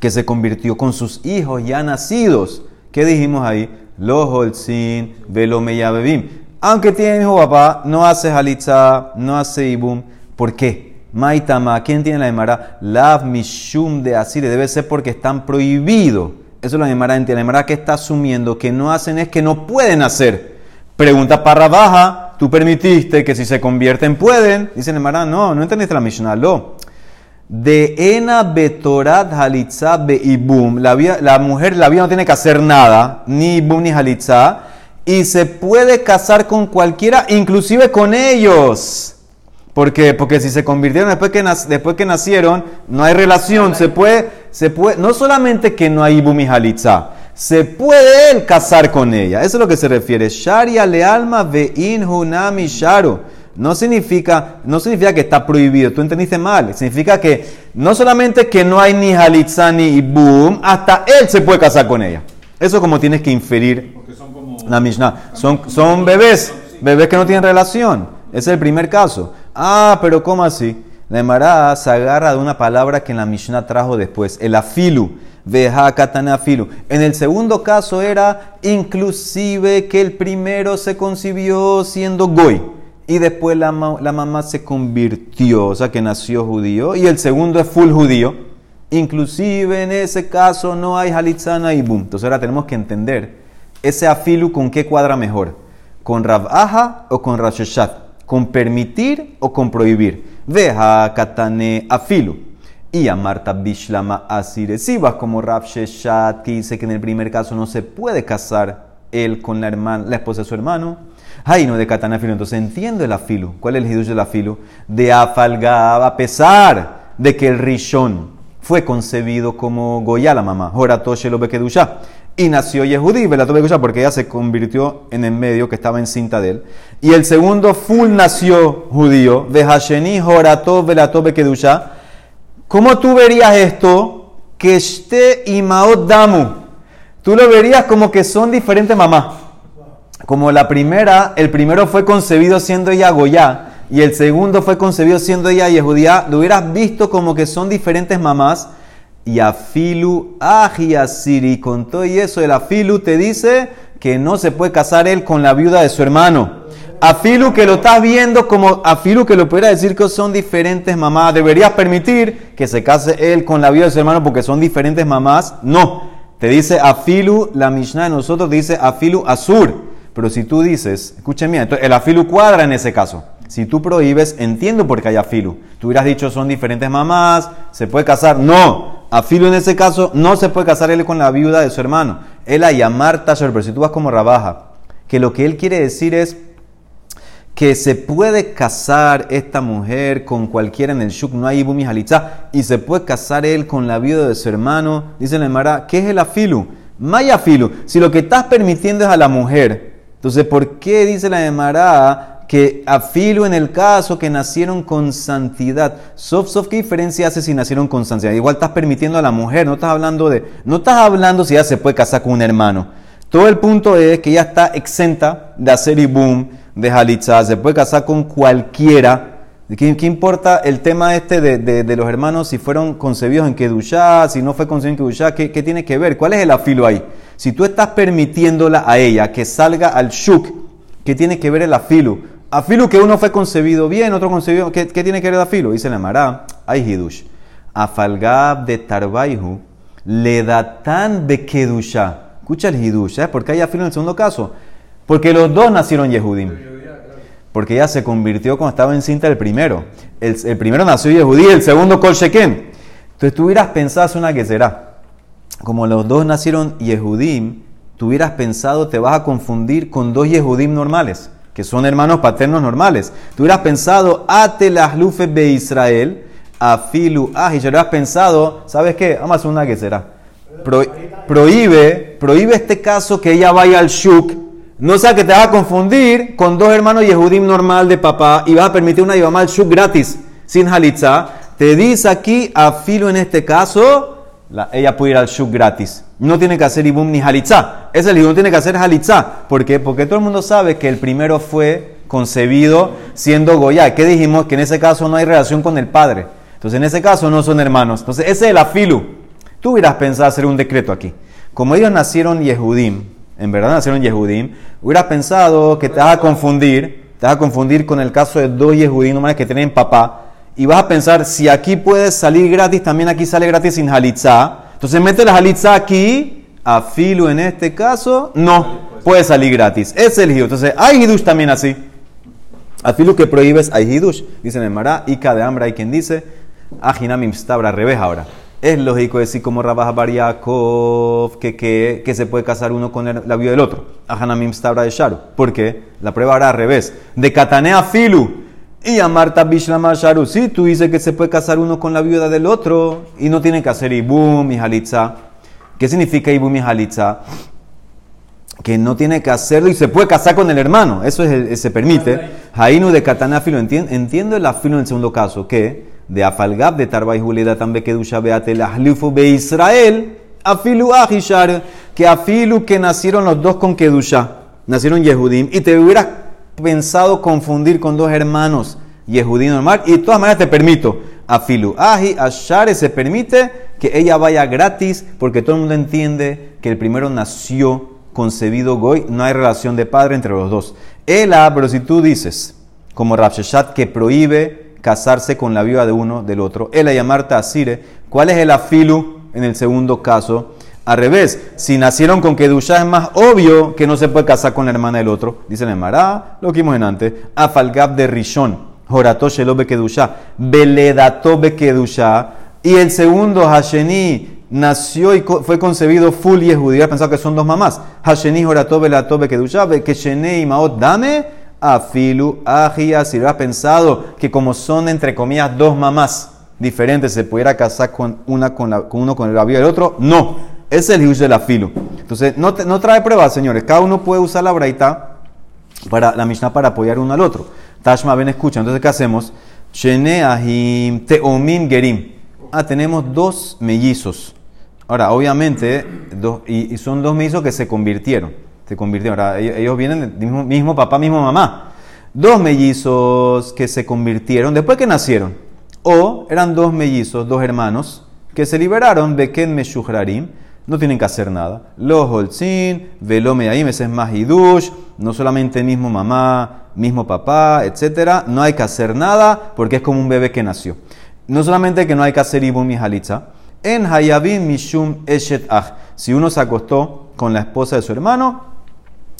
que se convirtió con sus hijos ya nacidos. ¿Qué dijimos ahí? Los Holzin, Velo Meyabebim. Aunque tiene hijo papá, no hace Halitza, no hace Ibum. ¿Por qué? Maitama, ¿quién tiene la Emara? Lav Mishum de Asir, debe ser porque están prohibidos. Eso es la Emara entiende. La que está asumiendo que no hacen es que no pueden hacer. Pregunta para baja, tú permitiste que si se convierten pueden. Dice la Emara, no, no entendiste la Mishnah, no. De ena betorat halitza beibum. La, la mujer, la vida no tiene que hacer nada, ni ibum ni halitza, y se puede casar con cualquiera, inclusive con ellos. ¿Por qué? Porque si se convirtieron después que, después que nacieron, no hay relación. Se puede, se puede, no solamente que no hay ibum y halitza, se puede él casar con ella. Eso es lo que se refiere. Sharia le alma vein hunami sharu. No significa, no significa que está prohibido, tú entendiste mal. Significa que no solamente que no hay ni halitza ni ibum, hasta él se puede casar con ella. Eso como tienes que inferir la Mishnah. Son, son bebés, bebés que no tienen relación. Ese es el primer caso. Ah, pero ¿cómo así? La Emara se agarra de una palabra que en la Mishnah trajo después, el afilu. veja katana filu. En el segundo caso era inclusive que el primero se concibió siendo goy y después la, ma- la mamá se convirtió, o sea que nació judío, y el segundo es full judío. Inclusive en ese caso no hay halitzana y boom. Entonces ahora tenemos que entender ese afilu con qué cuadra mejor. ¿Con Rabaja o con Rasheshat? ¿Con permitir o con prohibir? Veja katane afilu. Y a Marta Bishlama vas como Rav Sheshat, que dice que en el primer caso no se puede casar él con la, hermana, la esposa de su hermano. Ay, no de katana afilu. Entonces entiendo el afilu. ¿Cuál es el hidush del afilu? De afalgab, a pesar de que el rishon fue concebido como Goya, la mamá, Horatoshe lo Bekedusha. Y nació Yehudí, porque ella se convirtió en el medio que estaba encinta de él. Y el segundo full nació judío, Vehasheni Horato Belato Bekedusha. ¿Cómo tú verías esto? Que este y Maot Damu. Tú lo verías como que son diferentes mamás. Como la primera, el primero fue concebido siendo ella Goya y el segundo fue concebido siendo ella Yehudía, lo hubieras visto como que son diferentes mamás. Y Afilu Ajiasiri, con todo y eso, el Afilu te dice que no se puede casar él con la viuda de su hermano. Afilu que lo estás viendo como Afilu que lo pudiera decir que son diferentes mamás. ¿Deberías permitir que se case él con la viuda de su hermano porque son diferentes mamás? No. Te dice Afilu, la Mishnah de nosotros dice Afilu Azur. Pero si tú dices, escuchen bien, el Afilu cuadra en ese caso. Si tú prohíbes, entiendo por qué hay Afilu. Tú hubieras dicho son diferentes mamás, se puede casar. No, Afilu en ese caso no se puede casar él con la viuda de su hermano. Él a llamar Tasher, pero si tú vas como Rabaja, que lo que él quiere decir es que se puede casar esta mujer con cualquiera en el shuk, no hay ibumi halitza, y se puede casar él con la viuda de su hermano. Dice la Emara, ¿qué es el afilu? Maya afilu. Si lo que estás permitiendo es a la mujer, entonces ¿por qué dice la Emara que afilu en el caso que nacieron con santidad? Sof, sof, ¿qué diferencia hace si nacieron con santidad? Igual estás permitiendo a la mujer, no estás hablando de, no estás hablando si ella se puede casar con un hermano. Todo el punto es que ella está exenta de hacer ibum, de halitza, se puede casar con cualquiera. ¿Qué, importa el tema este de, de- los hermanos si fueron concebidos en Kedushá, si no fue concebido en Kedushá? ¿qué, ¿Qué tiene que ver? ¿Cuál es el afilo ahí? Si tú estás permitiéndola a ella que salga al shuk, ¿qué tiene que ver el afilo? Afilo que uno fue concebido bien, otro concebido, ¿qué, qué tiene que ver el afilo? Dice la Mará, hay hidush. Afalgab de Tarbaihu, le datan de Kedushá. Escucha el hidush, ¿sabes por qué hay afilo en el segundo caso? Porque los dos nacieron Yehudim. Porque ella se convirtió cuando estaba encinta el primero. El, primero nació Yehudí, el segundo Kol Sheken. Entonces tú hubieras pensado, es una que será. Como los dos nacieron Yehudim, tú hubieras pensado, te vas a confundir con dos Yehudim normales, que son hermanos paternos normales. Tú hubieras pensado, ate las lufes de Israel, afilu ah, y yo hubieras pensado, ¿sabes qué? Vamos a una que será. Pro- prohíbe, prohíbe este caso que ella vaya al shuk, no sea que te vas a confundir con dos hermanos Yehudim normal de papá y vas a permitir una mamá al shuk gratis, sin halitza. Te dice aquí, afilo en este caso, la- ella puede ir al shuk gratis. No tiene que hacer ibum ni halitza. Ese ibum tiene que hacer halitza. ¿Por qué? Porque todo el mundo sabe que el primero fue concebido siendo Goya. ¿Qué dijimos? Que en ese caso no hay relación con el padre. Entonces en ese caso no son hermanos. Entonces ese es el afilu. Tú hubieras pensado hacer un decreto aquí. Como ellos nacieron Yehudim, en verdad nacieron Yehudim, hubieras pensado que te vas a confundir, te vas a confundir con el caso de dos Yehudim normales que tienen papá, y vas a pensar, si aquí puedes salir gratis, también aquí sale gratis sin halitzá. Entonces mete la halitzá aquí, a filo en este caso, no, puede salir gratis. Es el hidush. Entonces hay hidush también así. A filo que prohíbes hay hidush. Dice en Mará, Ica de hambre hay quien dice, Ajinamim stabra, revés ahora. Es lógico decir como Rabah Bariakov que, que, que se puede casar uno con el- la viuda del otro. Ajanamim stabra de Sharu. ¿Por qué? La prueba ahora al revés. De Katanea Filu y a Marta Bishlama Sharu. Sí, tú dices que se puede casar uno con la viuda del otro y no tienen que hacer Ibum y Halitza. ¿Qué significa Ibum y Halitza? que no tiene que hacerlo y se puede casar con el hermano. Eso es se permite. Jainu de katana filo. Entien- Entiendo el afilo en el segundo caso, que de afalgab de tarba y juleda tambe que dusha beate el ahlifu be Israel, afilu ahishar, que afilu que nacieron los dos con kedusha, nacieron Yehudim, y te hubieras pensado confundir con dos hermanos Yehudim normal, y de todas maneras te permito, afilu ahi ashare se permite que ella vaya gratis, porque todo el mundo entiende que el primero nació concebido goy, no hay relación de padre entre los dos. Ela, pero si tú dices, como Rapsheshat, que prohíbe casarse con la viuda de uno del otro, ela llamarte asire, ¿cuál es el afilu en el segundo caso? Al revés, si nacieron con Kedusha es más obvio que no se puede casar con la hermana del otro. Dice el Mará, lo que vimos en antes, Afalgab de Rishon, Jorato Shelobe Kedusha, Beledato Kedusha, y el segundo, Hasheni, nació y fue concebido full y judía, pensaba que son dos mamás. Hasheni, Jorato, Beledato Kedusha, Keshene y Maot Dame, Afilu, Ajia, si hubieras pensado que como son entre comillas dos mamás diferentes, se pudiera casar con, una con, la- con uno con el labio del otro, no. Es el hijo del afilu. Entonces, no, no trae pruebas, señores. Cada uno puede usar la braita para la Mishnah para apoyar uno al otro. Tashma, ven, escucha. Entonces, ¿qué hacemos? Shene ahim teomim gerim. Ah, tenemos dos mellizos. Ahora, obviamente, dos, y, y son dos mellizos que se convirtieron. Se convirtieron. Ahora, ellos, vienen del mismo, papá, mismo mamá. Dos mellizos que se convirtieron después que nacieron. O eran dos mellizos, dos hermanos, que se liberaron de Ken Meshuhrarim. No tienen que hacer nada. Los Holzin, Velome Ahim, ese es más. No solamente mismo mamá, mismo papá, etcétera. No hay que hacer nada porque es como un bebé que nació. No solamente que no hay que hacer Ibum y Halitza. En Hayabim Mishum Eshet Ach. Si uno se acostó con la esposa de su hermano,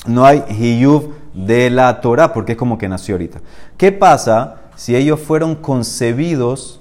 no hay hiyuv de la Torah porque es como que nació ahorita. ¿Qué pasa si ellos fueron concebidos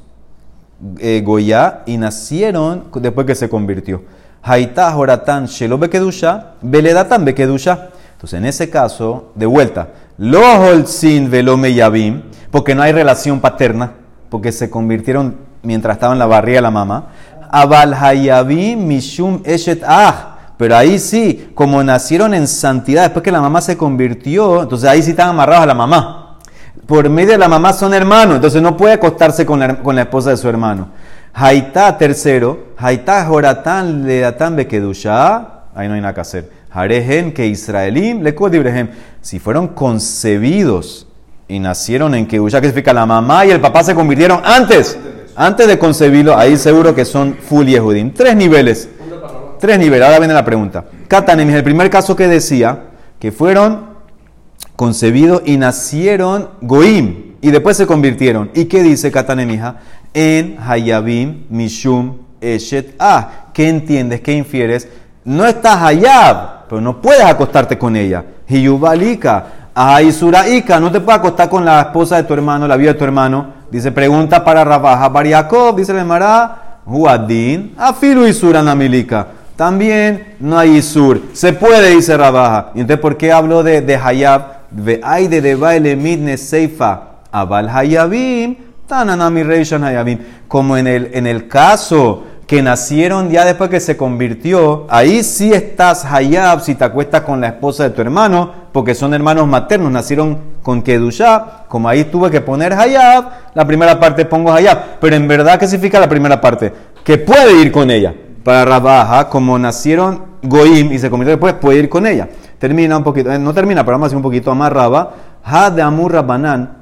eh, Goya y nacieron después que se convirtió? Haitá Joratan Shelo Bekedusha, Bekedusha. Entonces, en ese caso, de vuelta, Lo Holzin Velo Meyabim, porque no hay relación paterna, porque se convirtieron mientras estaba en la barriga de la mamá. Abal Hayabim Mishum Eshet Ah. Pero ahí sí, como nacieron en santidad, después que la mamá se convirtió, entonces ahí sí están amarrados a la mamá. Por medio de la mamá son hermanos, entonces no puede acostarse con la, con la esposa de su hermano. Haitá, tercero, Haitá Joratán Leatán Bekedusha, ahí no hay nada que hacer. Harehen que Israelim le Ibrehem. Si fueron concebidos y nacieron en Kedusha, que significa la mamá y el papá se convirtieron antes, antes de concebirlo, ahí seguro que son full Yehudim. Tres niveles. Tres niveles. Ahora viene la pregunta. Katanem es el primer caso que decía que fueron concebidos y nacieron Goim y después se convirtieron. ¿Y qué dice Katanemija? En Hayabim Mishum Eshet Ah. ¿Qué entiendes? ¿Qué infieres? No estás Hayab, pero no puedes acostarte con ella. Hiyubalika. Aisuraika. No te puedes acostar con la esposa de tu hermano, la vida de tu hermano. Dice, pregunta para Rabaja. Bariakov, dice el Emara, Huadin, Afilu Isura Namilika. También no hay Isur. Se puede, dice Rabaja. Y entonces, ¿por qué hablo de, de Hayab? Ve de Debaile Midne Seifa. Abal Hayabim. Tananami Reishan Hayabim. Como en el, en el caso que nacieron ya después que se convirtió, ahí sí estás Hayab si te acuestas con la esposa de tu hermano, porque son hermanos maternos, nacieron con Kedusha, como ahí tuve que poner Hayab, la primera parte pongo Hayab, pero en verdad, ¿qué significa la primera parte? Que puede ir con ella. Para Rabaja, como nacieron Goim y se convirtió después, puede ir con ella. Termina un poquito, eh, no termina, pero vamos a un poquito más. Ha de Amur Rabbanan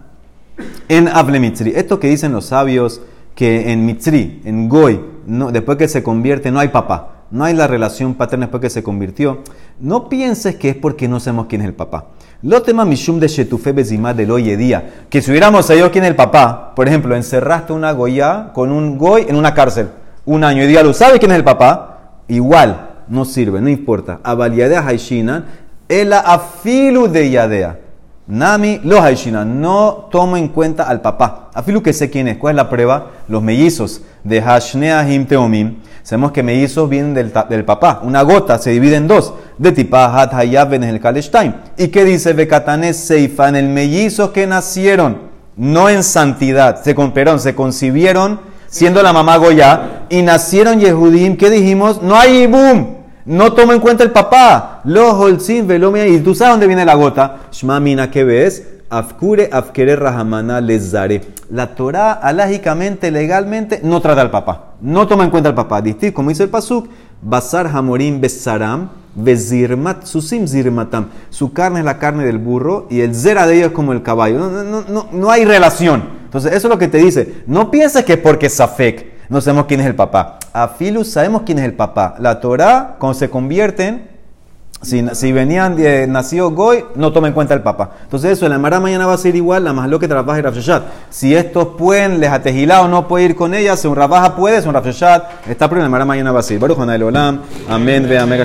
en Able Mitzri. Esto que dicen los sabios, que en Mitzri, en Goy, no, después que se convierte, no hay papá. No hay la relación paterna después que se convirtió. No pienses que es porque no sabemos quién es el papá. Lo tema Mishum de Shetufe Bezimá del hoy día. Que si hubiéramos sabido quién es el papá, por ejemplo, encerraste una Goya con un Goy en una cárcel un año y día lo sabe quién es el papá, igual no sirve, no importa. Avaliyadea Haishinan, el afilu de Yadea. Nami los Haishinan, no tomo en cuenta al papá. Afilu que sé quién es, ¿cuál es la prueba? Los mellizos de Hashnea Him Teomim. Sabemos que mellizos vienen del, del papá. Una gota se divide en dos. De tipa Hat Hayab en el Kaleshtaim. ¿Y qué dice Bekatanes Seifa? En el mellizos que nacieron, no en santidad, se, perdón, se concibieron siendo la mamá Goya y nacieron Yehudim. ¿Qué dijimos? No hay boom. No toma en cuenta el papá. Los holzin velomia. Y tú sabes dónde viene la gota. Shma mina, ¿qué ves? Afkure afkere rahamana lezare. La Torah, alágicamente, legalmente, no trata al papá. No toma en cuenta al papá. Distinto, como dice el pasuk, basar hamorim besaram, bezirmat susim zirmatam. Su carne es la carne del burro y el zera de ellos es como el caballo. No, no, no, no, hay relación. Entonces, eso es lo que te dice. No pienses que porque Safek. no sabemos quién es el papá. A Filus sabemos quién es el papá. La Torah, cuando se convierten, si, si venían de nacido Goy, no toma en cuenta el papá. Entonces eso, la Mara mañana va a ser igual, la más lo que trabaja y Rafshashat. Si estos pueden, les atejilado no puede ir con ella, si un Rabaja puede, si un Rafshashat, está pero la Mara mañana va a ser. Baruch Olam, amén, ve amén.